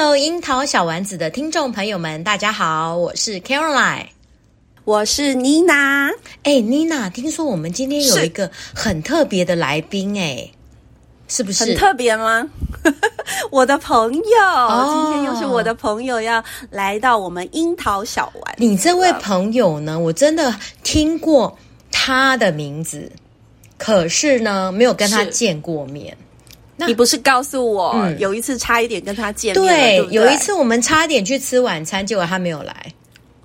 Hello，樱桃小丸子的听众朋友们，大家好，我是 Caroline。我是妮娜，哎、欸，妮娜，听说我们今天有一个很特别的来宾，哎，是不是很特别吗？我的朋友、哦，今天又是我的朋友要来到我们樱桃小丸。你这位朋友呢？我真的听过他的名字，可是呢，没有跟他见过面。那你不是告诉我、嗯、有一次差一点跟他见面？对，对对，有一次我们差点去吃晚餐，结果他没有来。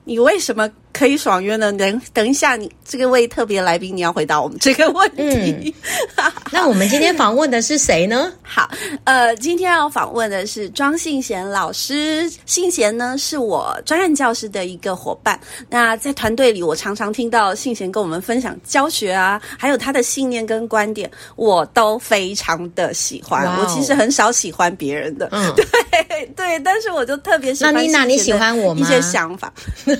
你为什么？可以爽约呢？等等一下，你这个位特别来宾，你要回答我们这个问题。嗯、那我们今天访问的是谁呢？好，呃，今天要访问的是庄信贤老师。信贤呢，是我专任教师的一个伙伴。那在团队里，我常常听到信贤跟我们分享教学啊，还有他的信念跟观点，我都非常的喜欢。我其实很少喜欢别人的，嗯，对对，但是我就特别喜欢。那妮娜，你喜欢我吗？一些想法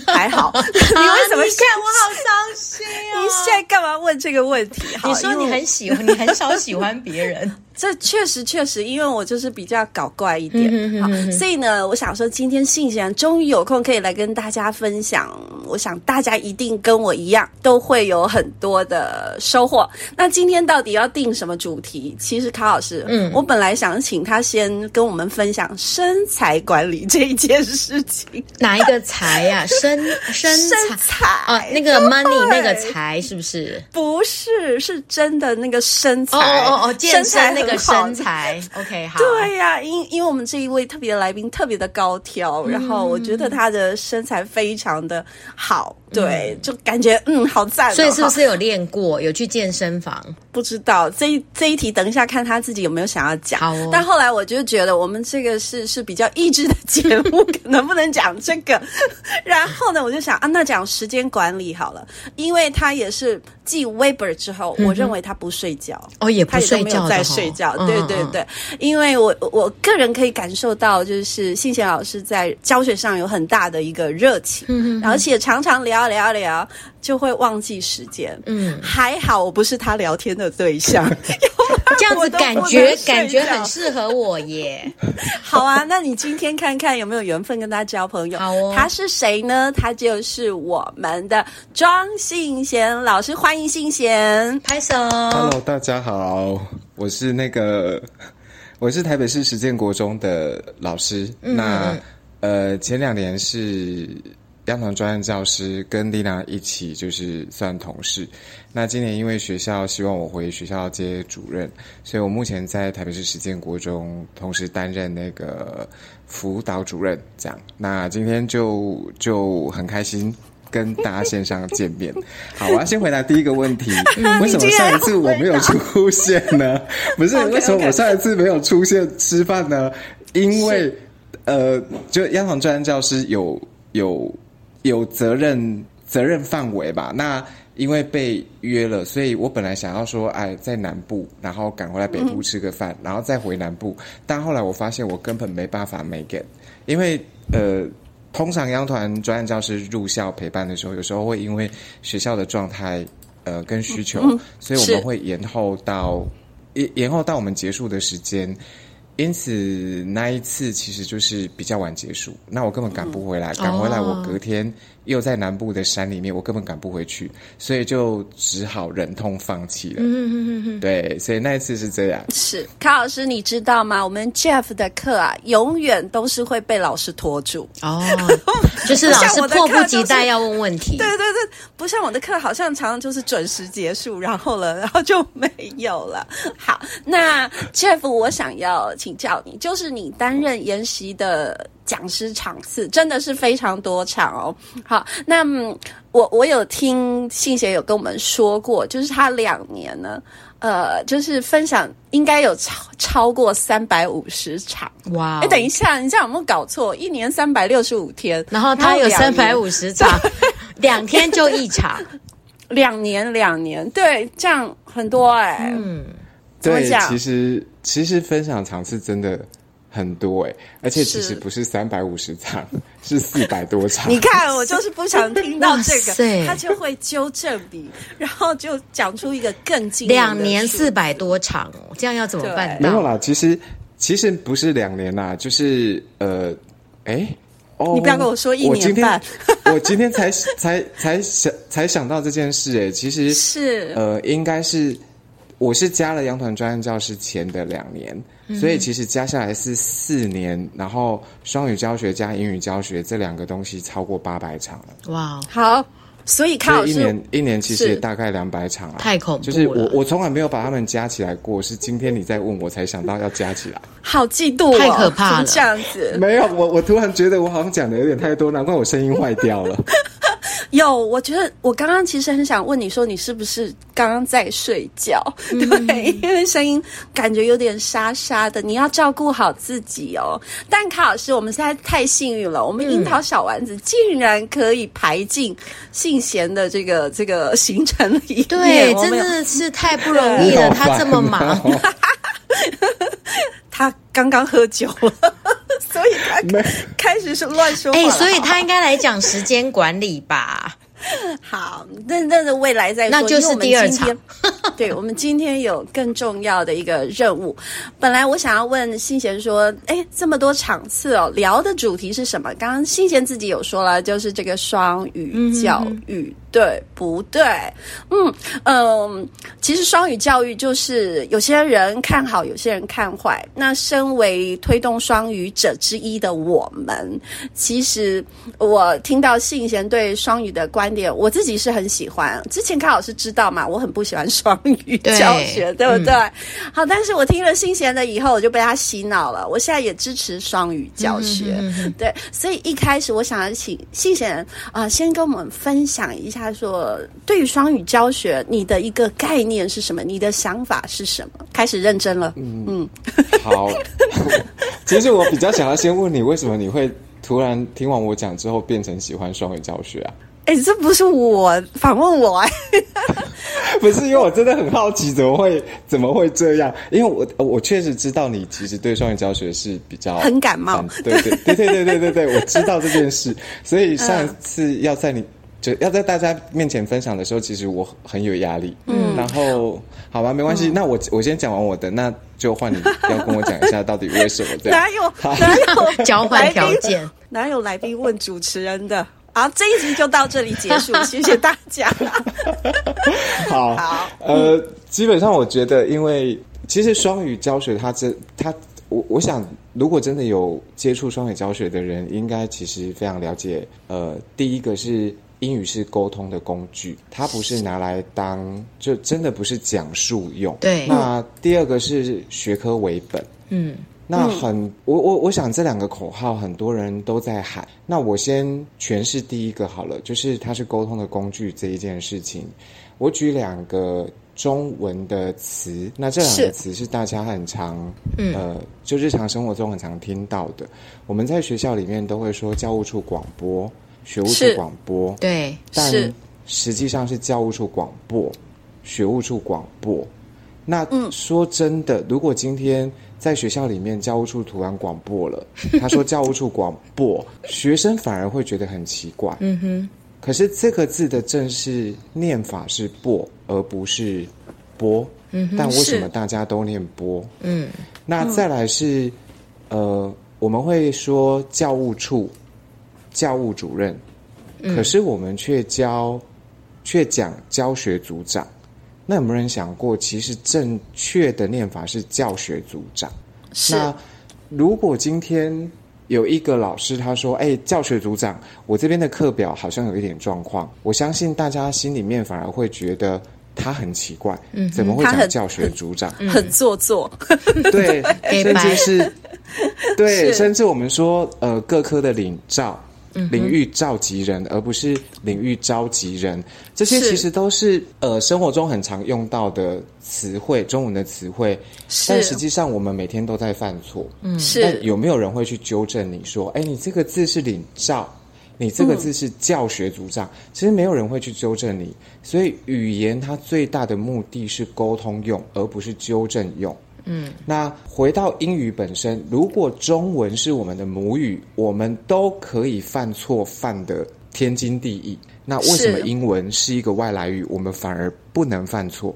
还好。你为什么？现在我好伤心啊！你现在干嘛问这个问题？你说你很喜欢，你很少喜欢别人。这确实确实，因为我就是比较搞怪一点，嗯、哼哼哼好，所以呢，我想说今天信贤终于有空可以来跟大家分享。我想大家一定跟我一样，都会有很多的收获。那今天到底要定什么主题？其实卡老师，嗯，我本来想请他先跟我们分享身材管理这一件事情。哪一个财呀、啊？身 身材啊？那个 money 那个财是不是？不是，是真的那个身材哦哦哦，健身那个。个身材，OK，好。对呀、啊，因因为我们这一位特别的来宾特别的高挑，嗯，然后我觉得他的身材非常的好，对，嗯、就感觉嗯好赞，哦。所以是不是有练过，有去健身房？不知道这一这一题，等一下看他自己有没有想要讲。但后来我就觉得我们这个是是比较益智的节目，能不能讲这个？然后呢，我就想啊，那讲时间管理好了，因为他也是继 Weber 之后，嗯，我认为他不睡觉哦，也不睡觉，在睡觉。对对对，因为我我个人可以感受到，就是信贤老师在教学上有很大的一个热情，嗯，而且常常聊聊聊就会忘记时间。嗯，还好我不是他聊天的对象，这样子感觉感觉很适合我耶。好啊，那你今天看看有没有缘分跟他交朋友？好哦，他是谁呢？他就是我们的庄信贤老师，欢迎信贤，拍手。Hello，大家好。我是那个，我是台北市实践国中的老师。嗯、那呃，前两年是央堂专任教师，跟丽娜一起就是算同事。那今年因为学校希望我回学校接主任，所以我目前在台北市实践国中同时担任那个辅导主任。这样，那今天就就很开心。跟大家线上见面，好，我要先回答第一个问题：为什么上一次我没有出现呢？不是，为什么我上一次没有出现吃饭呢？因为呃，就央堂专任教师有有有责任责任范围吧。那因为被约了，所以我本来想要说，哎，在南部，然后赶回来北部吃个饭，然后再回南部。但后来我发现我根本没办法 make it，因为呃。通常央团专案教师入校陪伴的时候，有时候会因为学校的状态，呃，跟需求，嗯、所以我们会延后到延延后到我们结束的时间。因此那一次其实就是比较晚结束，那我根本赶不回来，赶、嗯、回来我隔天。又在南部的山里面，我根本赶不回去，所以就只好忍痛放弃了。嗯嗯嗯对，所以那一次是这样。是，卡老师，你知道吗？我们 Jeff 的课啊，永远都是会被老师拖住。哦，就是老师迫不及待要问问题。对对对，不像我的课，好像常常就是准时结束，然后了，然后就没有了。好，那 Jeff，我想要请教你，就是你担任研习的。讲师场次真的是非常多场哦。好，那我我有听信贤有跟我们说过，就是他两年呢，呃，就是分享应该有超超过三百五十场。哇！哎，等一下，你这样有没有搞错？一年三百六十五天，然后他有三百五十场，两天就一场，两年两年，对，这样很多哎、欸。嗯，对，其实其实分享场次真的。很多哎、欸，而且其实不是三百五十场，是四百多场。你看，我就是不想听到 这个，他就会纠正你，然后就讲出一个更近。两年四百多场哦，这样要怎么办？没有啦，其实其实不是两年啦，就是呃，哎，哦，你不要跟我说一年半，我今天，我今天才才才想才想到这件事哎、欸，其实是呃，应该是我是加了羊团专案教师前的两年。所以其实加下来是四年，然后双语教学加英语教学这两个东西超过八百场了。哇，好，所以看一年一年其实也大概两百场啊，太恐怖了。就是我我从来没有把他们加起来过，是今天你在问我才想到要加起来。好嫉妒哦，太可怕了，这样子。没有，我我突然觉得我好像讲的有点太多，难怪我声音坏掉了。有，我觉得我刚刚其实很想问你说，你是不是刚刚在睡觉？对，嗯、因为声音感觉有点沙沙的，你要照顾好自己哦。但卡老师，我们现在太幸运了，我们樱桃小丸子竟然可以排进信贤的这个这个行程里。对，真的是太不容易了，他这么忙。他刚刚喝酒了，所以他开始是乱说话。哎、欸，所以他应该来讲时间管理吧。好，那那的未来再说，那就是第二场。对，我们今天有更重要的一个任务。本来我想要问新贤说，哎，这么多场次哦，聊的主题是什么？刚刚新贤自己有说了，就是这个双语教育。嗯对不对？嗯嗯，其实双语教育就是有些人看好，有些人看坏。那身为推动双语者之一的我们，其实我听到信贤对双语的观点，我自己是很喜欢。之前卡老师知道嘛，我很不喜欢双语教学，对，对不对？嗯、好，但是我听了信贤的以后，我就被他洗脑了。我现在也支持双语教学，嗯、哼哼对。所以一开始我想要请信贤啊、呃，先跟我们分享一下。他说：“对于双语教学，你的一个概念是什么？你的想法是什么？”开始认真了。嗯嗯，好。其实我比较想要先问你，为什么你会突然听完我讲之后变成喜欢双语教学啊？哎，这不是我反问我哎，不是因为我真的很好奇，怎么会怎么会这样？因为我我确实知道你其实对双语教学是比较很感冒。对对对对对对对对，我知道这件事，所以上一次要在你。就要在大家面前分享的时候，其实我很有压力。嗯，然后好吧，没关系。嗯、那我我先讲完我的，那就换你要跟我讲一下到底为什么这样。哪有哪有交换条件？哪有来宾问主持人的？好，这一集就到这里结束，谢谢大家。好，好，呃，基本上我觉得，因为其实双语教学它这它，我我想，如果真的有接触双语教学的人，应该其实非常了解。呃，第一个是。英语是沟通的工具，它不是拿来当，就真的不是讲述用。对。那第二个是学科为本。嗯。那很，我我我想这两个口号很多人都在喊。那我先诠释第一个好了，就是它是沟通的工具这一件事情。我举两个中文的词，那这两个词是大家很常，呃，就日常生活中很常听到的。我们在学校里面都会说教务处广播。学务处广播，对，但实际上是教务处广播，学务处广播。那说真的，如果今天在学校里面教务处突然广播了，他说教务处广播，学生反而会觉得很奇怪。嗯哼。可是这个字的正式念法是“播”，而不是“播”。嗯哼。但为什么大家都念“播”？嗯。那再来是，呃，我们会说教务处、教务主任，可是我们却教，却讲教学组长。那有没有人想过，其实正确的念法是教学组长？那如果今天有一个老师他说：“哎，教学组长，我这边的课表好像有一点状况。”我相信大家心里面反而会觉得他很奇怪，嗯，怎么会讲教学组长？很，很做作，对，甚至是，对，甚至我们说，呃，各科的领照。领域召集人，而不是领域召集人，这些其实都是呃生活中很常用到的词汇，中文的词汇。但实际上我们每天都在犯错。嗯，是。但有没有人会去纠正你说，哎，你这个字是领召，你这个字是教学组长？嗯，其实没有人会去纠正你。所以语言它最大的目的是沟通用，而不是纠正用。嗯，那回到英语本身，如果中文是我们的母语，我们都可以犯错，犯的天经地义。那为什么英文是一个外来语，我们反而不能犯错？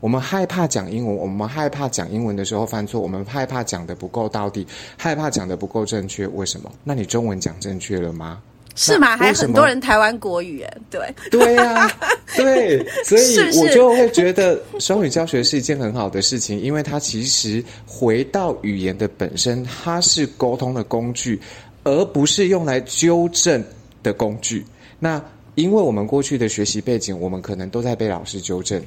我们害怕讲英文，我们害怕讲英文的时候犯错，我们害怕讲的不够到底，害怕讲的不够正确。为什么？那你中文讲正确了吗？是吗？还很多人台湾国语哎，对对呀、啊，对，所以我就会觉得双语教学是一件很好的事情，因为它其实回到语言的本身，它是沟通的工具，而不是用来纠正的工具。那因为我们过去的学习背景，我们可能都在被老师纠正，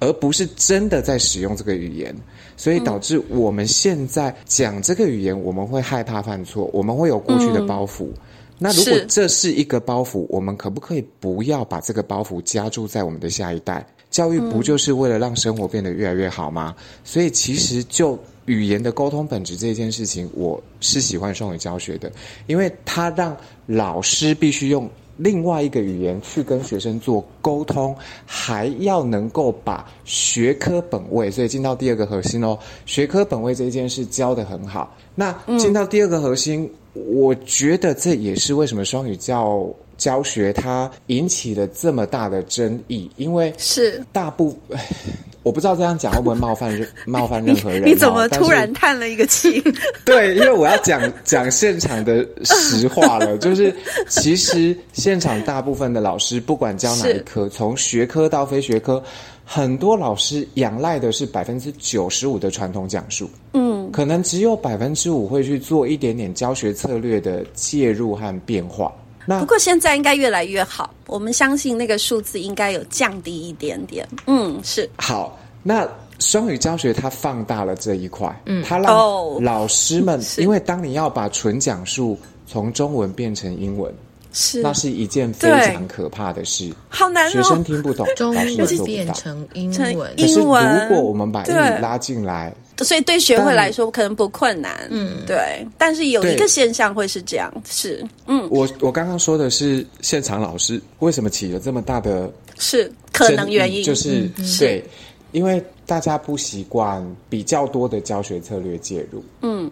而不是真的在使用这个语言，所以导致我们现在讲这个语言，我们会害怕犯错，我们会有过去的包袱。嗯那如果这是一个包袱，我们可不可以不要把这个包袱加注在我们的下一代？教育不就是为了让生活变得越来越好吗？所以其实就语言的沟通本质这件事情，我是喜欢双语教学的，因为它让老师必须用另外一个语言去跟学生做沟通，还要能够把学科本位，所以进到第二个核心哦，学科本位这一件事教的很好。那进到第二个核心。我觉得这也是为什么双语教教学它引起了这么大的争议，因为是大部分，我不知道这样讲会不会冒犯任 冒犯任何人。你怎么突然叹了一个气？对，因为我要讲讲现场的实话了，就 是其实现场大部分的老师，不管教哪一科，从学科到非学科，很多老师仰赖的是百分之九十五的传统讲述。嗯。可能只有百分之五会去做一点点教学策略的介入和变化。那不过现在应该越来越好，我们相信那个数字应该有降低一点点。嗯，是。好，那双语教学它放大了这一块，嗯，它让老师们，因为当你要把纯讲述从中文变成英文。是，那是一件非常可怕的事。好难哦，学生听不懂，中文老师做变成英文。可是如果我们把英语拉进来，所以对学会来说可能不困难。嗯，对。但是有一个现象会是这样，是，嗯，我我刚刚说的是现场老师为什么起了这么大的，是可能原因，就是对，因为大家不习惯比较多的教学策略介入。嗯。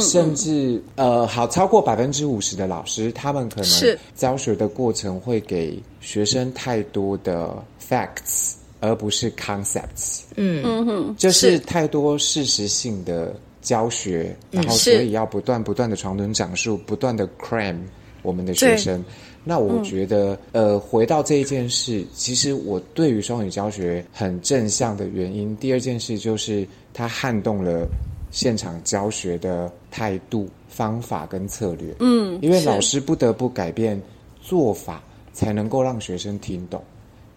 甚至呃，好，超过百分之五十的老师，他们可能教学的过程会给学生太多的 facts，而不是 concepts。嗯。嗯哼，就是太多事实性的教学，然后所以要不断不断的长篇讲述，不断的 cram 我们的学生。那我觉得，呃，回到这一件事，其实我对于双语教学很正向的原因，第二件事就是它撼动了。现场教学的态度、方法跟策略，嗯，因为老师不得不改变做法，才能够让学生听懂，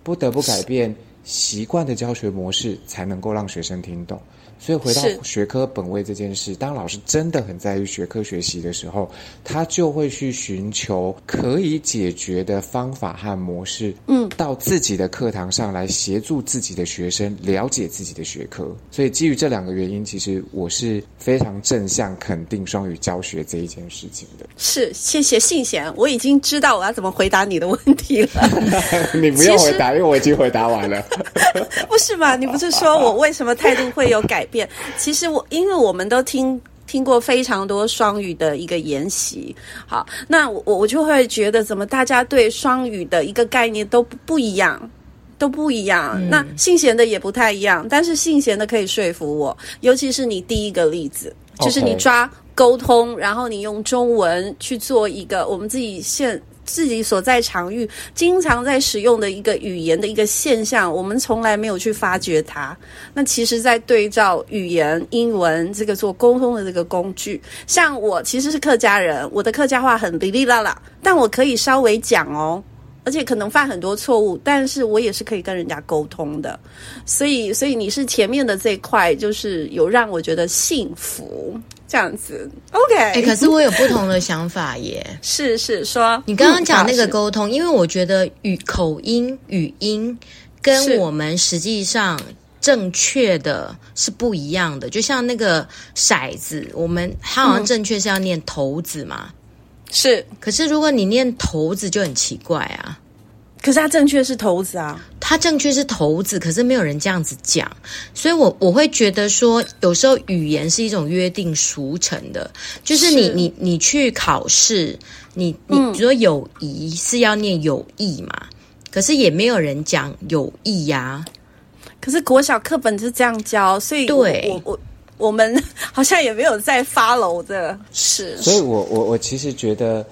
不得不改变习惯的教学模式，才能够让学生听懂。所以回到学科本位这件事，当老师真的很在意学科学习的时候，他就会去寻求可以解决的方法和模式，嗯，到自己的课堂上来协助自己的学生了解自己的学科。所以基于这两个原因，其实我是非常正向肯定双语教学这一件事情的。是，谢谢信贤，我已经知道我要怎么回答你的问题了。你不用回答，因为我已经回答完了。不是嘛？你不是说我为什么态度会有改变？其实我因为我们都听听过非常多双语的一个研习，好，那我我就会觉得，怎么大家对双语的一个概念都不不一样，都不一样。嗯、那信贤的也不太一样，但是信贤的可以说服我，尤其是你第一个例子，就是你抓沟通，然后你用中文去做一个我们自己现。自己所在场域经常在使用的一个语言的一个现象，我们从来没有去发掘它。那其实，在对照语言英文这个做沟通的这个工具，像我其实是客家人，我的客家话很哩哩啦啦，但我可以稍微讲哦，而且可能犯很多错误，但是我也是可以跟人家沟通的。所以，所以你是前面的这块，就是有让我觉得幸福。这样子，OK。哎、欸，可是我有不同的想法耶。是是，说你刚刚讲那个沟通，嗯、因为我觉得语口音、语音跟我们实际上正确的是不一样的。就像那个骰子，我们它好像正确是要念头子嘛。是，可是如果你念头子就很奇怪啊。可是它正确是头子啊，它正确是头子，可是没有人这样子讲，所以我我会觉得说，有时候语言是一种约定俗成的，就是你是。你你去考试，你你比如说友谊是要念友谊嘛，嗯、可是也没有人讲友谊呀，可是国小课本是这样教，所以对。我我我们 好像也没有在 follow 的，是，所以我我我其实觉得。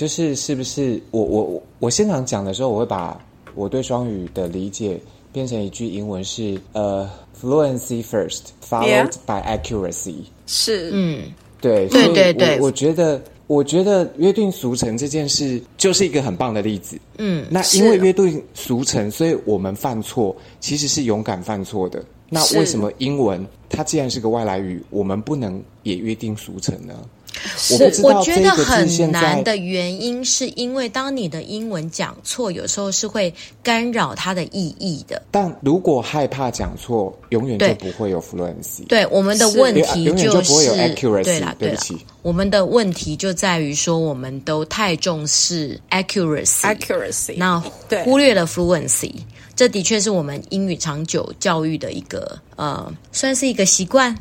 就是是不是我我我我现场讲的时候，我会把我对双语的理解变成一句英文是呃、uh, fluency first followed by accuracy。是，嗯，对，对对对，我，我觉得我觉得约定俗成这件事就是一个很棒的例子。嗯，那因为约定俗成，所以我们犯错其实是勇敢犯错的。那为什么英文它既然是个外来语，我们不能也约定俗成呢？是我，我觉得很难的原因，是因为当你的英文讲错，有时候是会干扰它的意义的。但如果害怕讲错，永远就不会有 fluency。对，我们的问题就是，就不会有 accuracy。对啦，对啦，我们的问题就在于说，我们都太重视 accuracy，accuracy，那忽略了 fluency。这的确是我们英语长久教育的一个呃，算是一个习惯，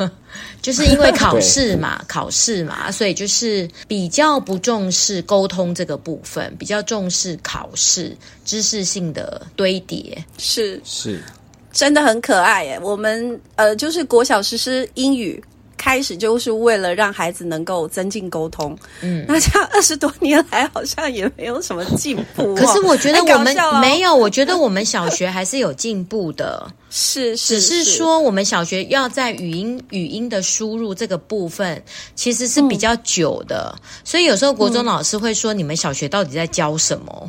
就是因为考试嘛，考试嘛，所以就是比较不重视沟通这个部分，比较重视考试知识性的堆叠，是是，真的很可爱耶。我们呃，就是国小实施英语。开始就是为了让孩子能够增进沟通，嗯，那这样二十多年来好像也没有什么进步。可是我觉得我们没有，我觉得我们小学还是有进步的，是，是，只是说我们小学要在语音语音的输入这个部分其实是比较久的，嗯，所以有时候国中老师会说，你们小学到底在教什么？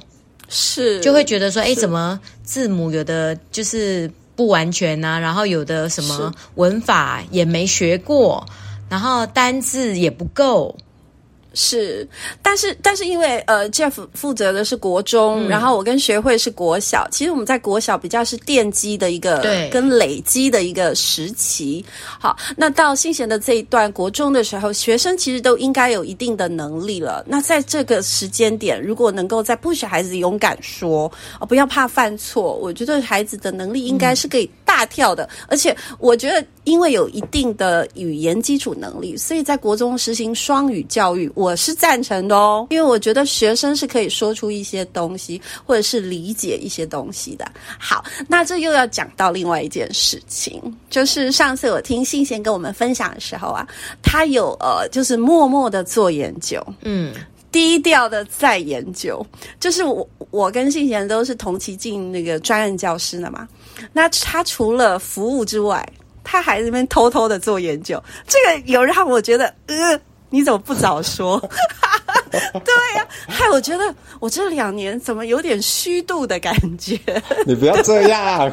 是，就会觉得说，哎，怎么字母有的就是。不完全呐、啊，然后有的什么文法也没学过，然后单字也不够。是，但是但是因为呃，Jeff 负责的是国中，嗯、然后我跟学会是国小。其实我们在国小比较是奠基的一个，对，跟累积的一个时期。好，那到新贤的这一段国中的时候，学生其实都应该有一定的能力了。那在这个时间点，如果能够在不许孩子勇敢说，哦，不要怕犯错，我觉得孩子的能力应该是可以大跳的。嗯、而且我觉得，因为有一定的语言基础能力，所以在国中实行双语教育。我是赞成的哦，因为我觉得学生是可以说出一些东西，或者是理解一些东西的。好，那这又要讲到另外一件事情，就是上次我听信贤跟我们分享的时候啊，他有呃，就是默默的做研究，嗯，低调的在研究。就是我我跟信贤都是同期进那个专任教师的嘛，那他除了服务之外，他还在那边偷偷的做研究，这个有让我觉得呃。你怎么不早说？对呀、啊，害我觉得我这两年怎么有点虚度的感觉？你不要这样。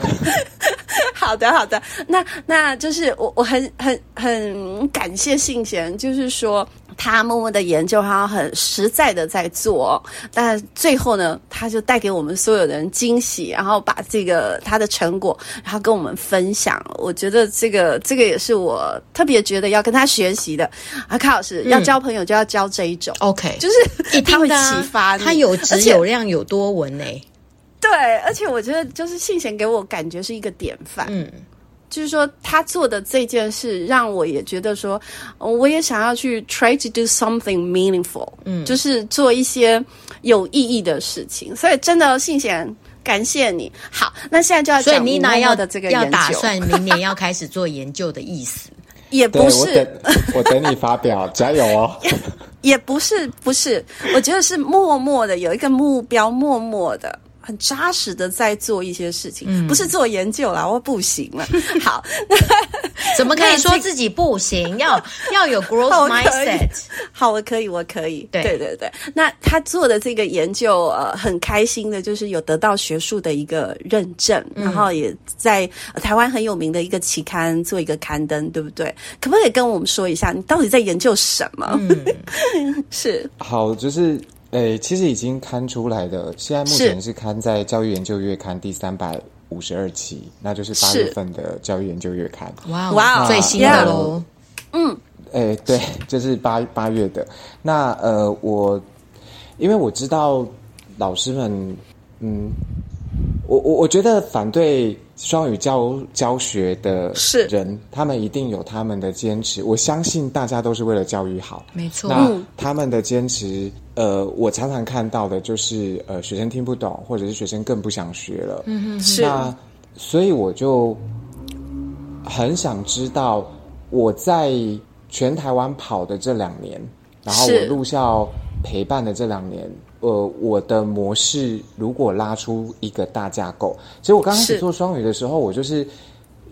好的，好的，那那就是我我很很很感谢信贤，就是说。他默默的研究，他很实在的在做，但最后呢，他就带给我们所有人惊喜，然后把这个他的成果，然后跟我们分享。我觉得这个这个也是我特别觉得要跟他学习的。啊，卡老师、嗯、要交朋友就要交这一种，OK，就是他会启发你，他有质有量有多文呢？对，而且我觉得就是信贤给我感觉是一个典范。嗯。就是说，他做的这件事让我也觉得说，我也想要去 try to do something meaningful，嗯，就是做一些有意义的事情。所以真的，信贤，感谢你。好，那现在就要讲所以妮娜要的这个要打算明年要开始做研究的意思，也不是。我等，我等你发表，加油哦。也不是，不是，我觉得是默默的有一个目标，默默的。很扎实的在做一些事情，嗯、不是做研究啦，我不行了。好，怎么可以说自己不行？要 要有 growth mindset。好，我可以，我可以。对对对对。那他做的这个研究，呃，很开心的，就是有得到学术的一个认证，嗯、然后也在台湾很有名的一个期刊做一个刊登，对不对？可不可以跟我们说一下，你到底在研究什么？嗯、是。好，就是。诶，其实已经刊出来的，现在目前是刊在《教育研究月刊》第三百五十二期，那就是八月份的《教育研究月刊》。哇哇，最新的喽！嗯，诶，对，就是八八月的。那呃，我因为我知道老师们，嗯，我我我觉得反对。双语教教学的人，他们一定有他们的坚持。我相信大家都是为了教育好，没错。那他们的坚持，呃，我常常看到的就是，呃，学生听不懂，或者是学生更不想学了。嗯哼，是。那所以我就很想知道，我在全台湾跑的这两年，然后我入校陪伴的这两年。呃，我的模式如果拉出一个大架构，其实我刚开始做双语的时候，我就是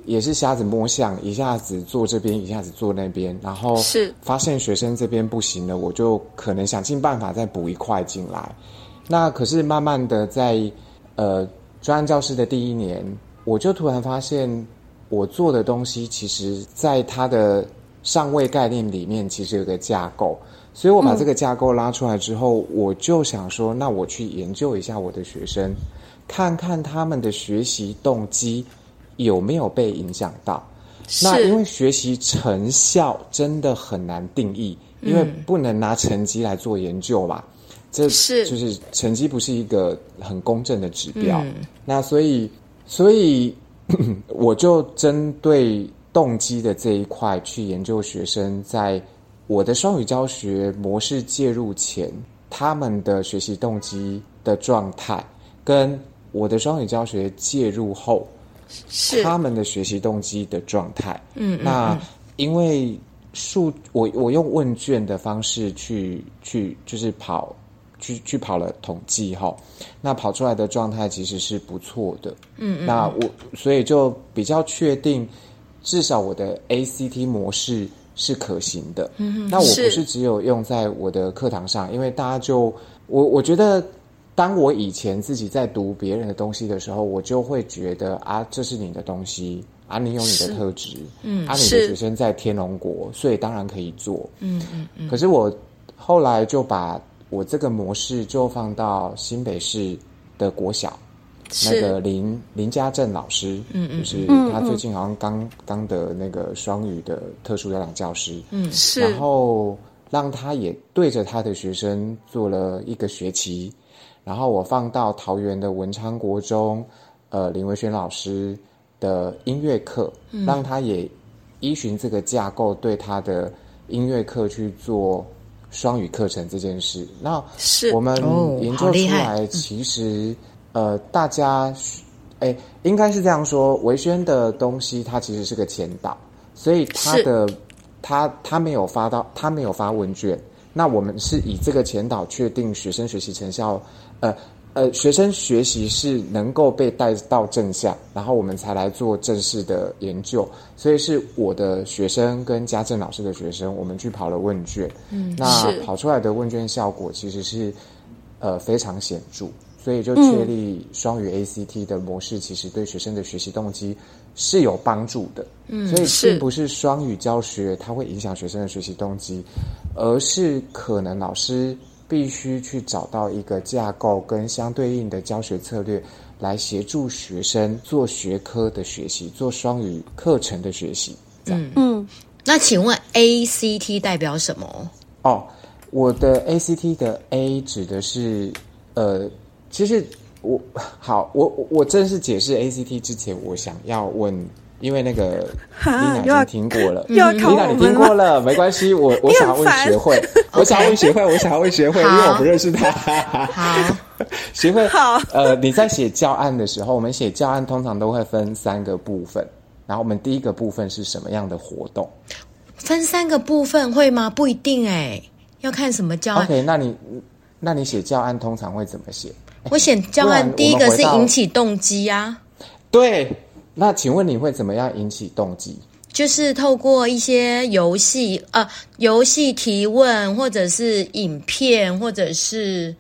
也是瞎子摸象，一下子做这边，一下子做那边，然后是发现学生这边不行了，我就可能想尽办法再补一块进来。那可是慢慢的在呃专案教师的第一年，我就突然发现我做的东西，其实在它的上位概念里面，其实有个架构。所以我把这个架构拉出来之后，嗯、我就想说，那我去研究一下我的学生，看看他们的学习动机有没有被影响到。那因为学习成效真的很难定义，嗯、因为不能拿成绩来做研究嘛？这是就是成绩不是一个很公正的指标。嗯、那所以，所以 我就针对动机的这一块去研究学生在。我的双语教学模式介入前，他们的学习动机的状态，跟我的双语教学介入后，是他们的学习动机的状态。嗯，那因为数我我用问卷的方式去去就是跑去去跑了统计哈，那跑出来的状态其实是不错的。嗯嗯，那我所以就比较确定，至少我的 ACT 模式。是可行的。嗯哼，那我不是只有用在我的课堂上，因为大家就我我觉得，当我以前自己在读别人的东西的时候，我就会觉得啊，这是你的东西啊，你有你的特质，嗯，啊，你的学生在天龙国，所以当然可以做。嗯嗯嗯。可是我后来就把我这个模式就放到新北市的国小。那个林林家正老师，嗯嗯，就是他最近好像刚刚得那个双语的特殊教养教师，嗯是，然后让他也对着他的学生做了一个学期，然后我放到桃园的文昌国中，呃林维轩老师的音乐课，嗯、让他也依循这个架构对他的音乐课去做双语课程这件事。那是。我们研究出来，其实。呃，大家，哎，应该是这样说。维轩的东西，它其实是个前导，所以他的是他他没有发到，他没有发问卷。那我们是以这个前导确定学生学习成效，呃呃，学生学习是能够被带到正向，然后我们才来做正式的研究。所以是我的学生跟家政老师的学生，我们去跑了问卷。嗯，那跑出来的问卷效果其实是呃非常显著。所以就确立双语 ACT 的模式，其实对学生的学习动机是有帮助的。嗯，所以并不是双语教学它会影响学生的学习动机，而是可能老师必须去找到一个架构跟相对应的教学策略，来协助学生做学科的学习，做双语课程的学习。嗯嗯，那请问 ACT 代表什么？哦，我的 ACT 的 A 指的是呃。其实我好，我我正式解释 ACT 之前，我想要问。因为那个丽娜已经听过了，丽娜你听过了，没关系，我 我想要问学会，我想要问学会，我想要问学会，因为我不认识他。好，学会好。呃，你在写教案的时候，我们写教案通常都会分三个部分，然后我们第一个部分是什么样的活动？分三个部分会吗？不一定哎，要看什么教案。OK，那你那你写教案通常会怎么写？我写教案第一个是引起动机啊，对。那请问你会怎么样引起动机？就是透过一些游戏，呃，游戏提问，或者是影片，或者是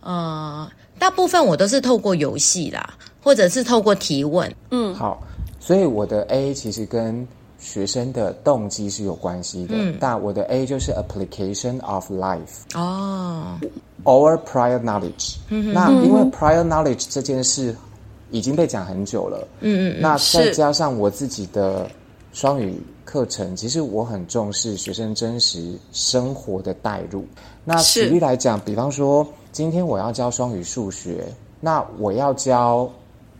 呃，大部分我都是透过游戏啦，或者是透过提问。嗯，好，所以我的 A 其实跟学生的动机是有关系的。嗯，但我的 A 就是 application of life 哦，or prior knowledge。嗯，那因为 prior knowledge 这件事。已经被讲很久了，嗯嗯，那再加上我自己的双语课程，其实我很重视学生真实生活的带入。那举例来讲，比方说今天我要教双语数学，那我要教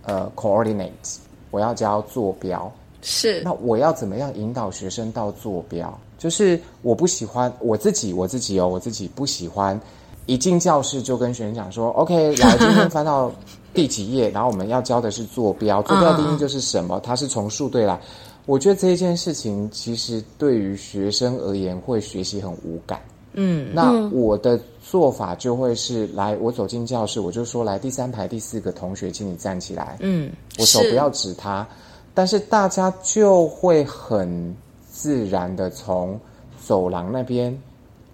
呃 coordinates，我要教坐标，是，那我要怎么样引导学生到坐标？就是我不喜欢我自己，我自己哦，我自己不喜欢一进教室就跟学生讲说，OK，来，今天翻到。第几页？然后我们要教的是坐标，坐标定义就是什么？它是从数对来。我觉得这一件事情其实对于学生而言会学习很无感。嗯，那我的做法就会是来，我走进教室，我就说来第三排第四个同学，请你站起来。嗯，我手不要指他，但是大家就会很自然的从走廊那边，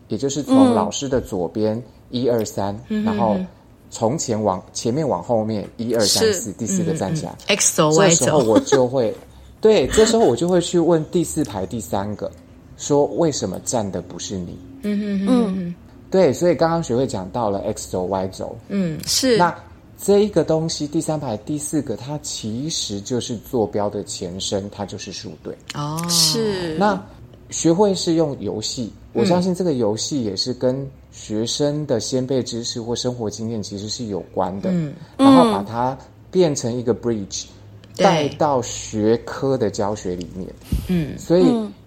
也就是从老师的左边一二三，然后。从前往前面往后面，一二三四，第四个站起来。X 走 Y 走。这时候我就会，对，这时候我就会去问第四排第三个，说为什么站的不是你？嗯嗯嗯，对，所以刚刚学会讲到了 X 轴 Y 轴，嗯，是。那这一个东西，第三排第四个，它其实就是坐标的前身，它就是数对。哦，是。那学会是用游戏，我相信这个游戏也是跟。学生的先辈知识或生活经验其实是有关的，嗯，然后把它变成一个 bridge，带到学科的教学里面，嗯，所以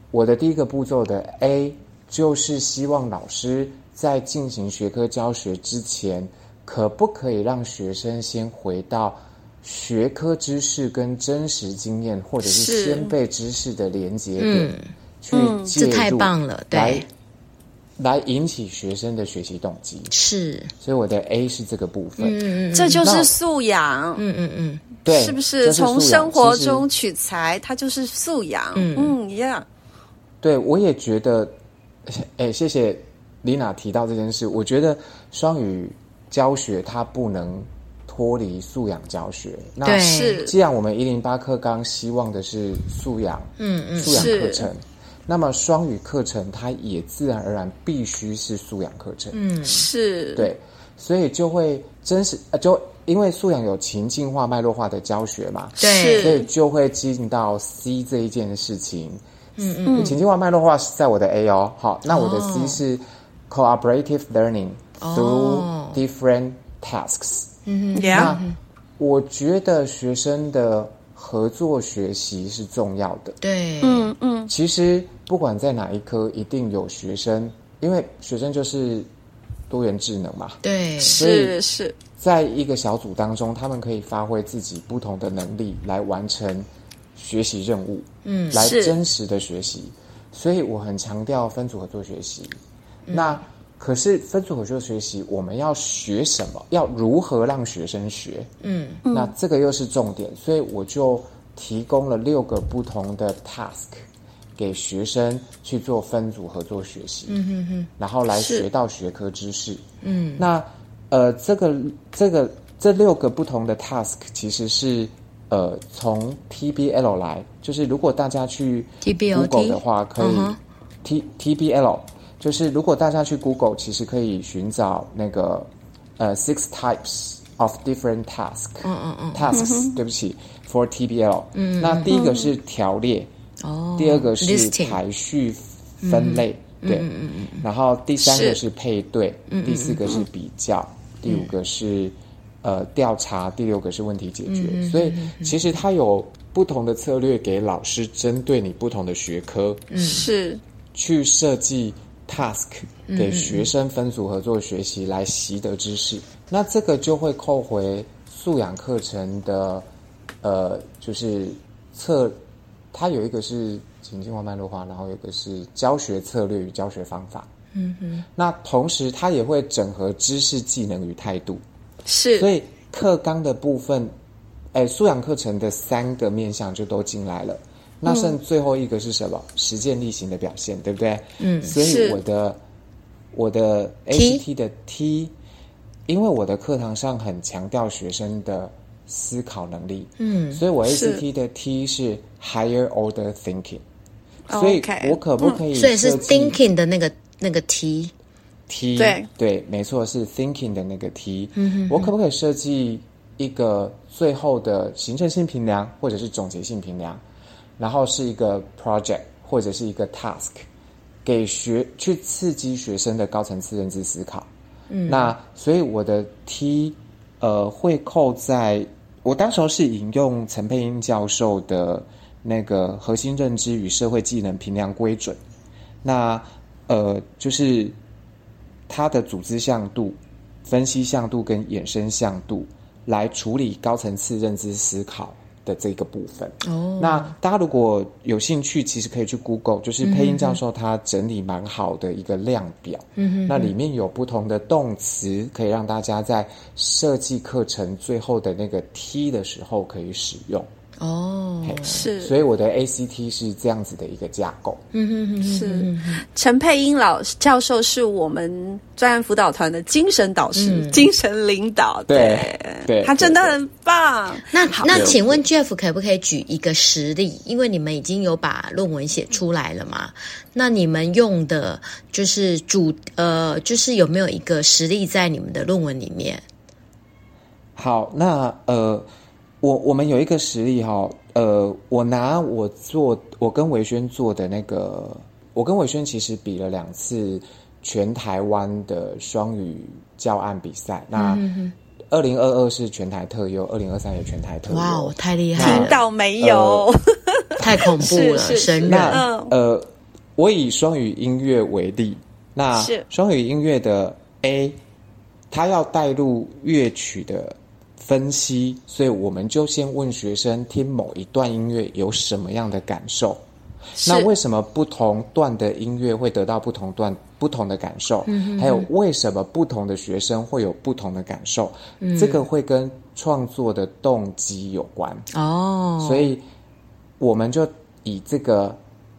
我的第一个步骤的 A 就是希望老师在进行学科教学之前，可不可以让学生先回到学科知识跟真实经验或者是先辈知识的连接点，去介入，这太棒了，对。来引起学生的学习动机。是，所以我的 A 是这个部分，嗯嗯，这就是素养，嗯嗯嗯，对，是不是？从生活中取材，它就是素养，嗯。嗯一样。对，我也觉得，哎，谢谢丽娜提到这件事，我觉得双语教学它不能脱离素养教学，那是。既然我们一零八课纲希望的是素养，嗯嗯，素养课程。那么双语课程它也自然而然必须是素养课程，嗯，是。对，所以就会真实呃，就因为素养有情境化、脉络化的教学嘛，对，所以就会进到 C 这一件事情，嗯嗯，情境化、脉络化是在我的 A 哦，好，那我的 C 是 cooperative learning through different tasks，嗯哼，那我觉得学生的。合作学习是重要的，对，嗯嗯。其实不管在哪一科，一定有学生，因为学生就是多元智能嘛，对，是是。在一个小组当中，他们可以发挥自己不同的能力来完成学习任务，嗯，来真实的学习。所以我很强调分组合作学习，嗯、那。可是分组合作学习，我们要学什么？要如何让学生学？嗯，那这个又是重点，所以我就提供了六个不同的 task 给学生去做分组合作学习。嗯哼哼，然后来学到学科知识。嗯，那呃，这个这个这六个不同的 task 其实是呃从 TBL 来，就是如果大家去 Google 的话，可以 T TBL。就是如果大家去 Google，其实可以寻找那个呃 six types of different tasks。嗯嗯嗯，tasks，对不起，for TBL。嗯，那第一个是条列，哦，第二个是排序分类，对，嗯嗯嗯，然后第三个是配对，第四个是比较，第五个是呃调查，第六个是问题解决。嗯、所以其实它有不同的策略给老师，针对你不同的学科是。去设计 task 给学生分组合作学习来习得知识。那这个就会扣回素养课程的呃，就是策，它有一个是。情境化、脉络化，然后有个是教学策略与教学方法。嗯哼，那同时它也会整合知识、技能与态度。是，所以课纲的部分，哎，素养课程的三个面向就都进来了。那剩最后一个是什么？嗯、实践力行的表现，对不对？嗯，所以我的我的 ACT 的 T，因为我的课堂上很强调学生的思考能力，嗯，所以我 ACT 的 T 是 Higher Order Thinking。所以，我可不可以？所以是 thinking 的那个那个 T，T 对对，没错，是 thinking 的那个 T。嗯，我可不可以设计一个最后的形成性评量，或者是总结性评量，然后是一个 project 或者是一个 task，给学去刺激学生的高层次认知思考。嗯，那所以我的 T，呃，会扣在我当时候是引用陈佩英教授的。那个核心认知与社会技能评量规准，那呃，就是它的组织向度、分析向度跟衍生向度，来处理高层次认知思考的这个部分。哦，那大家如果有兴趣，其实可以去 Google，就是配音教授他整理蛮好的一个量表。嗯哼，那里面有不同的动词，可以让大家在设计课程最后的那个 T 的时候可以使用。哦，是，所以我的 ACT 是这样子的一个架构。嗯哼哼，是陈佩英老师教授是我们专案辅导团的精神导师、嗯、精神领导。对，对，他真的很棒。那好，那请问 Jeff 可不可以举一个实例？因为你们已经有把论文写出来了嘛？那你们用的就是主呃，就是有没有一个实例在你们的论文里面？好，那呃。我我们有一个实例哈，呃，我拿我做我跟维轩做的那个，我跟维轩其实比了两次全台湾的双语教案比赛。那二零二二是全台特优，二零二三也全台特优。哇，太厉害了！听到没有？呃、太恐怖了，神人。那呃，我以双语音乐为例，那双语音乐的 A，它要带入乐曲的。分析，所以我们就先问学生听某一段音乐有什么样的感受？那为什么不同段的音乐会得到不同段不同的感受？还有为什么不同的学生会有不同的感受？嗯、这个会跟创作的动机有关哦。所以我们就以这个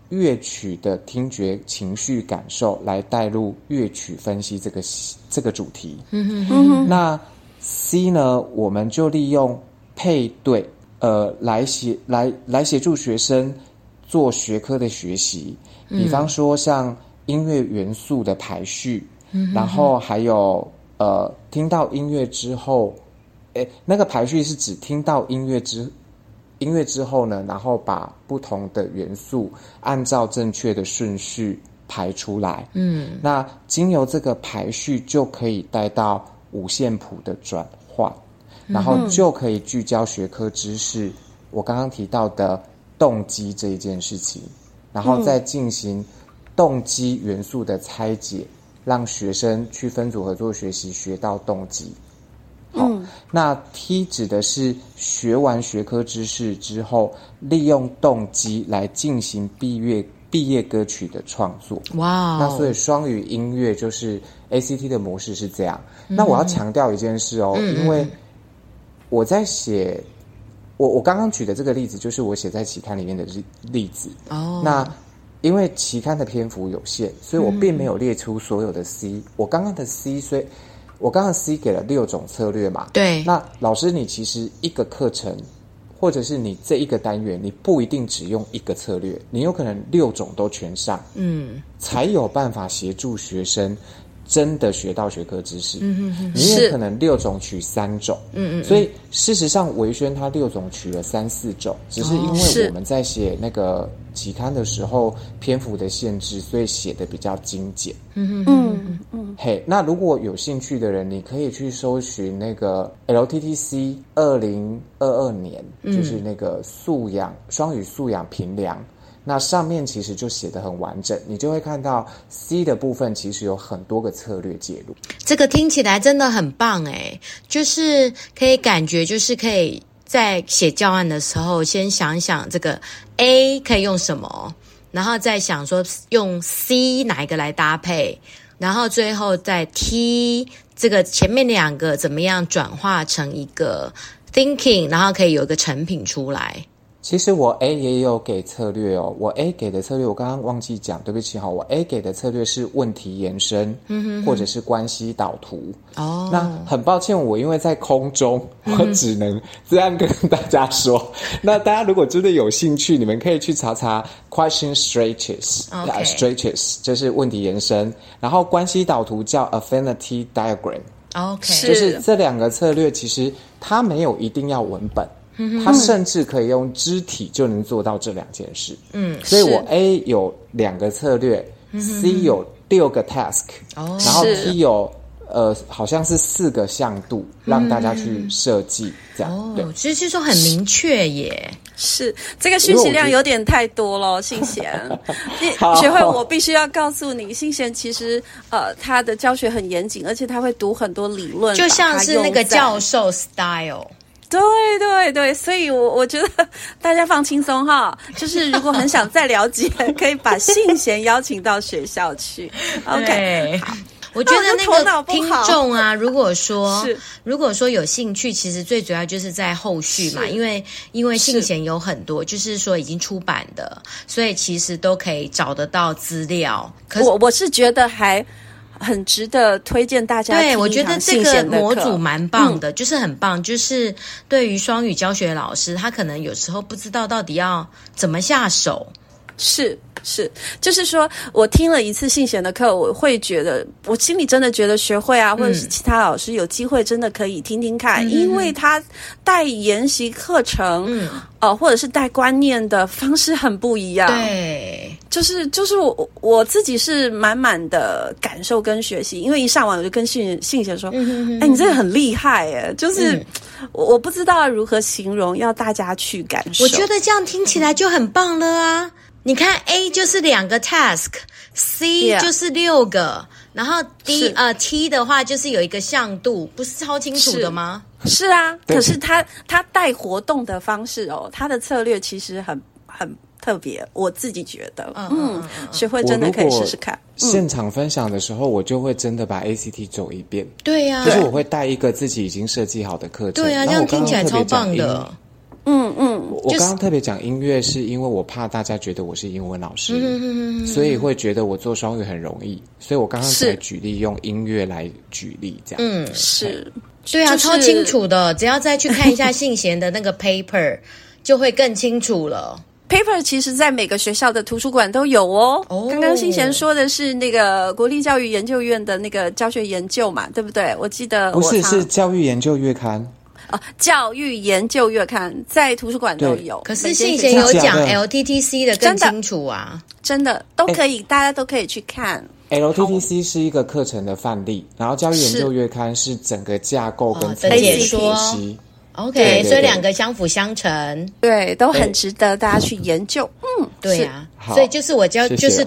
乐曲的听觉情绪感受来带入乐曲分析这个这个主题。嗯哼哼那。C 呢，我们就利用配对，呃，来协来来协助学生做学科的学习。比方说，像音乐元素的排序，嗯、然后还有呃，听到音乐之后，诶，那个排序是指听到音乐之音乐之后呢，然后把不同的元素按照正确的顺序排出来。嗯，那经由这个排序就可以带到。五线谱的转换，然后就可以聚焦学科知识。嗯、我刚刚提到的动机这一件事情，然后再进行动机元素的拆解，让学生去分组合作学习，学到动机。好，嗯、那 T 指的是学完学科知识之后，利用动机来进行毕业毕业歌曲的创作。哇 Wow，那所以双语音乐就是 ACT 的模式是这样。那我要强调一件事哦，嗯、因为我在写我我刚刚举的这个例子，就是我写在期刊里面的例例子。哦，那因为期刊的篇幅有限，所以我并没有列出所有的 C。嗯、我刚刚的 C，所以我刚刚 C 给了六种策略嘛。对。那老师，你其实一个课程，或者是你这一个单元，你不一定只用一个策略，你有可能六种都全上。嗯，才有办法协助学生。真的学到学科知识。嗯嗯，你也可能六种取三种。嗯嗯，所以事实上维宣他六种取了三四种，只是因为我们在写那个期刊的时候篇幅的限制，所以写的比较精简。嗯嗯嗯。嘿，那如果有兴趣的人，你可以去搜寻那个 LTTC 二零二二年，就是那个素养双语素养评量。那上面其实就写得很完整，你就会看到 C 的部分其实有很多个策略介入。这个听起来真的很棒诶，就是可以感觉就是可以在写教案的时候先想想这个 A 可以用什么，然后再想说用 C 哪一个来搭配，然后最后再 T 这个前面两个怎么样转化成一个 thinking，然后可以有一个成品出来。其实我 A 也有给策略哦，我 A 给的策略我刚刚忘记讲，对不起哈，我 A 给的策略是问题延伸，嗯哼哼，或者是关系导图。哦，那很抱歉，我因为在空中，我只能这样跟大家说。嗯、那大家如果真的有兴趣，你们可以去查查 question stretches，stretches Okay. 就是问题延伸，然后关系导图叫 affinity diagram。OK，就是这两个策略，其实它没有一定要文本。他甚至可以用肢体就能做到这两件事。嗯，所以我 A 有两个策略，嗯、，C 有六个 task，哦，然后 T 有呃好像是四个向度，让大家去设计、嗯、这样。哦，对，其实说很明确耶。是这个讯息量有点太多了，信贤。学会我必须要告诉你，信贤其实呃他的教学很严谨，而且他会读很多理论，就像是那个教授 style。对对对，所以我我觉得大家放轻松哈，就是如果很想再了解，可以把信贤邀请到学校去。OK，好，我觉得那个听众啊，如果说 如果说有兴趣，其实最主要就是在后续嘛，因为因为信贤有很多，就是说已经出版的，所以其实都可以找得到资料。可是我我是觉得还。很值得推荐大家。对，我觉得这个模组蛮棒的，嗯、就是很棒。就是对于双语教学老师，他可能有时候不知道到底要怎么下手。是是，就是说我听了一次信贤的课，我会觉得，我心里真的觉得学会啊，或者是其他老师有机会，真的可以听听看，嗯、因为他带研习课程，嗯，呃，或者是带观念的方式很不一样。对。就是就是我我自己是满满的感受跟学习，因为一上网我就跟信信贤说，哎、嗯欸，你这个很厉害哎！就是、嗯、我不知道如何形容，要大家去感受。我觉得这样听起来就很棒了啊！嗯、你看，A 就是两个 task，C 就是六个，Yeah. 然后 D 呃 T 的话就是有一个向度，不是超清楚的吗？是，是啊，可是他他带活动的方式哦，他的策略其实很很。特别，我自己觉得，嗯，嗯，学会真的可以试试看。现场分享的时候，我就会真的把 ACT 走一遍。对呀，就是我会带一个自己已经设计好的课程。对呀，这样听起来超棒的。嗯嗯，我刚刚特别讲音乐，是因为我怕大家觉得我是英文老师，所以会觉得我做双语很容易，所以我刚刚才举例用音乐来举例，这样。嗯，是，对啊，超清楚的，只要再去看一下信贤的那个 paper，就会更清楚了。Paper 其实，在每个学校的图书馆都有哦。Oh. 刚刚新贤说的是那个国立教育研究院的那个教学研究嘛，对不对？我记得我不是，是教育研究月刊哦，教育研究月刊在图书馆都有。可是信贤有讲 LTTC 的更清楚啊，真的，真的都可以，欸、大家都可以去看。LTTC 是一个课程的范例，然后教育研究月刊是整个架构跟解说。OK，对对对，所以两个相辅相成，对，都很值得大家去研究。嗯，对呀、啊，所以就是我教，就是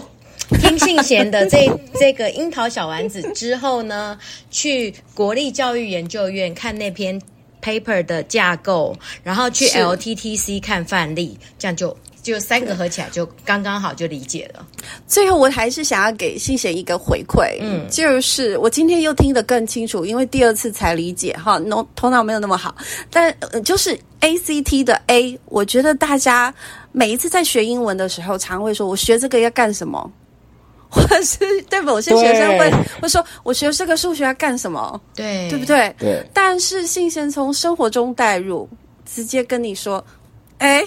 听信贤的这这个樱桃小丸子之后呢，去国立教育研究院看那篇 paper 的架构，然后去 LTTC 看范例，这样就。就三个合起来就刚刚好，就理解了。最后，我还是想要给信贤一个回馈，嗯，就是我今天又听得更清楚，因为第二次才理解哈，脑头脑没有那么好。但就是 ACT 的 A，我觉得大家每一次在学英文的时候，常会说：“我学这个要干什么？” 或者是对某些学生会会说：“我学这个数学要干什么？”对，对不对？对。但是信贤从生活中带入，直接跟你说：“哎。”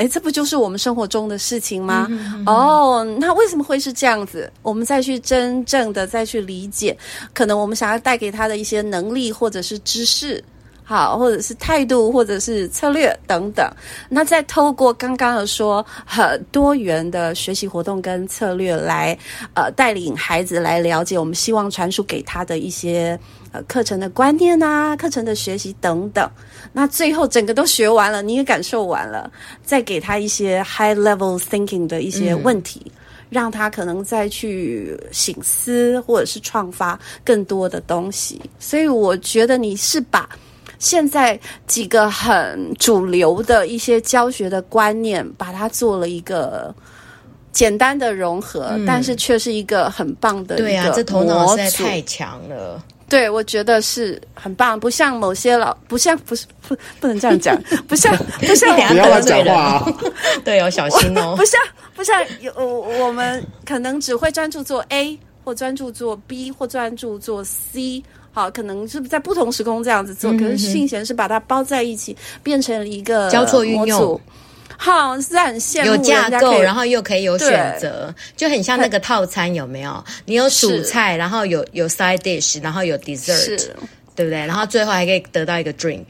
哎，这不就是我们生活中的事情吗？嗯、哦，那为什么会是这样子？我们再去真正的再去理解，可能我们想要带给他的一些能力或者是知识。好，或者是态度，或者是策略等等。那再透过刚刚的说很多元的学习活动跟策略来，呃，带领孩子来了解我们希望传输给他的一些呃课程的观念啊，课程的学习等等。那最后整个都学完了，你也感受完了，再给他一些 high level thinking 的一些问题，嗯、让他可能再去醒思或者是创发更多的东西。所以我觉得你是把。现在几个很主流的一些教学的观念，把它做了一个简单的融合，嗯、但是却是一个很棒的。对啊，这头脑实在太强了。对，我觉得是很棒，不像某些老，不像不是不不能这样讲，不像不像不要乱讲话啊！对，要小心哦。不像不像有我们可能只会专注做 A，或专注做 B，或专注做 C。好，可能是在不同时空这样子做，嗯、可是信贤是把它包在一起，变成了一个交错运用。好，是很羡慕有架构，然后又可以有选择，就很像那个套餐，有没有？你有主菜，然后有有 side dish，然后有 dessert，对不对？然后最后还可以得到一个 drink。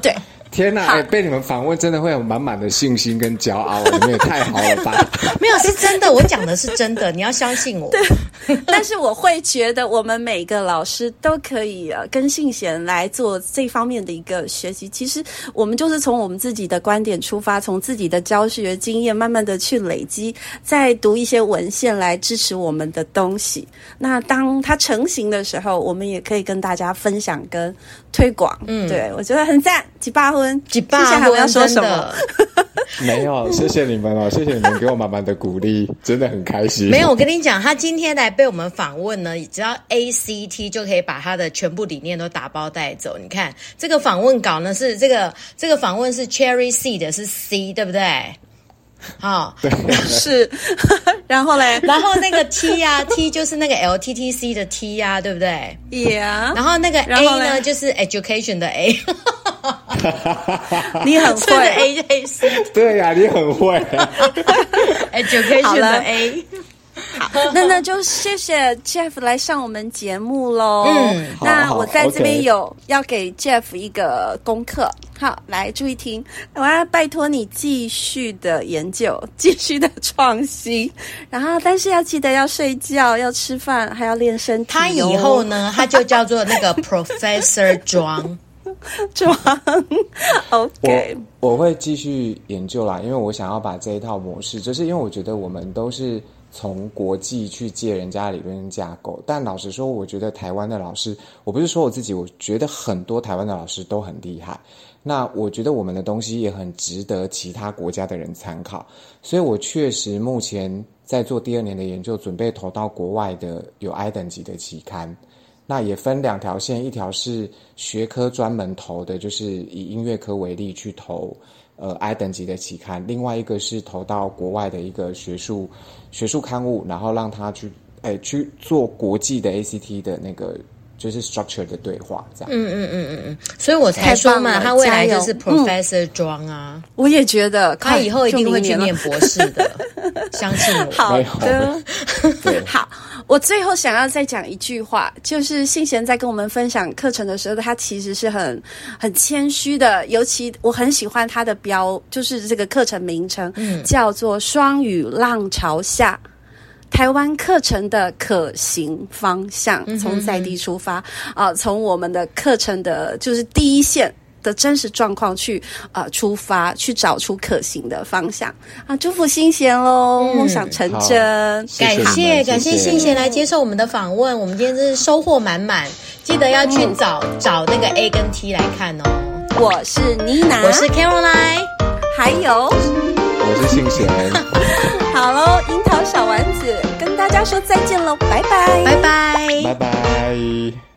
对。天呐！哎，被你们访问，真的会有满满的信心跟骄傲，你们也太好了吧？没有，是真的，我讲的是真的，你要相信我。对，但是我会觉得，我们每个老师都可以呃跟信贤来做这方面的一个学习。其实我们就是从我们自己的观点出发，从自己的教学经验慢慢的去累积，再读一些文献来支持我们的东西。那当它成型的时候，我们也可以跟大家分享跟推广。嗯，对，我觉得很赞，几八分。几爸，我要说什么？没有，谢谢你们哦，谢谢你们给我满满的鼓励，真的很开心。没有，我跟你讲，他今天来被我们访问呢，只要 ACT 就可以把他的全部理念都打包带走。你看这个访问稿呢，是这个这个访问是 Cherry C 的，是 C，对不对？好，对是。然后嘞，然后那个 T 呀、啊、，T 就是那个 LTTC 的 T 呀、啊，对不对？Yeah。然后那个 A 呢，就是 Education 的 A。你很会 A A C，对呀、啊，你很会 Education 的 A。好，那那就谢谢 Jeff 来上我们节目喽。嗯，那我在这边有要给 Jeff 一个功课。好，来注意听，我要拜托你继续的研究，继续的创新，然后但是要记得要睡觉，要吃饭，还要练身体、哦。他以后呢，他就叫做那个 Professor 庄 装。OK，我我会继续研究啦，因为我想要把这一套模式，就是因为我觉得我们都是。从国际去借人家理论架构，但老实说，我觉得台湾的老师，我不是说我自己，我觉得很多台湾的老师都很厉害。那我觉得我们的东西也很值得其他国家的人参考，所以我确实目前在做第二年的研究，准备投到国外的有 I 等级的期刊。那也分两条线，一条是学科专门投的，就是以音乐科为例去投。呃，I 等级的期刊，另外一个是投到国外的一个学术学术刊物，然后让他去哎去做国际的 ACT 的那个就是 structure 的对话，这样。嗯嗯嗯嗯嗯，所以我才说嘛，他未来就是 Professor 庄啊、嗯。我也觉得他以后一定会去念博士的，相信我。好的，好。我最后想要再讲一句话，就是信贤在跟我们分享课程的时候，他其实是很很谦虚的。尤其我很喜欢他的标，就是这个课程名称，嗯，叫做“双语浪潮下台湾课程的可行方向”，从在地出发啊，呃，从我们的课程的就是第一线。的真实状况去呃出发，去找出可行的方向啊！祝福新贤喽，梦想成真。感谢感谢新贤来接受我们的访问，我们今天真是收获满满。记得要去找、嗯、找那个 A 跟 T 来看哦。我是妮娜，我是 Caroline，还有我是新贤。好喽，樱桃小丸子跟大家说再见喽，拜拜，拜拜，拜拜。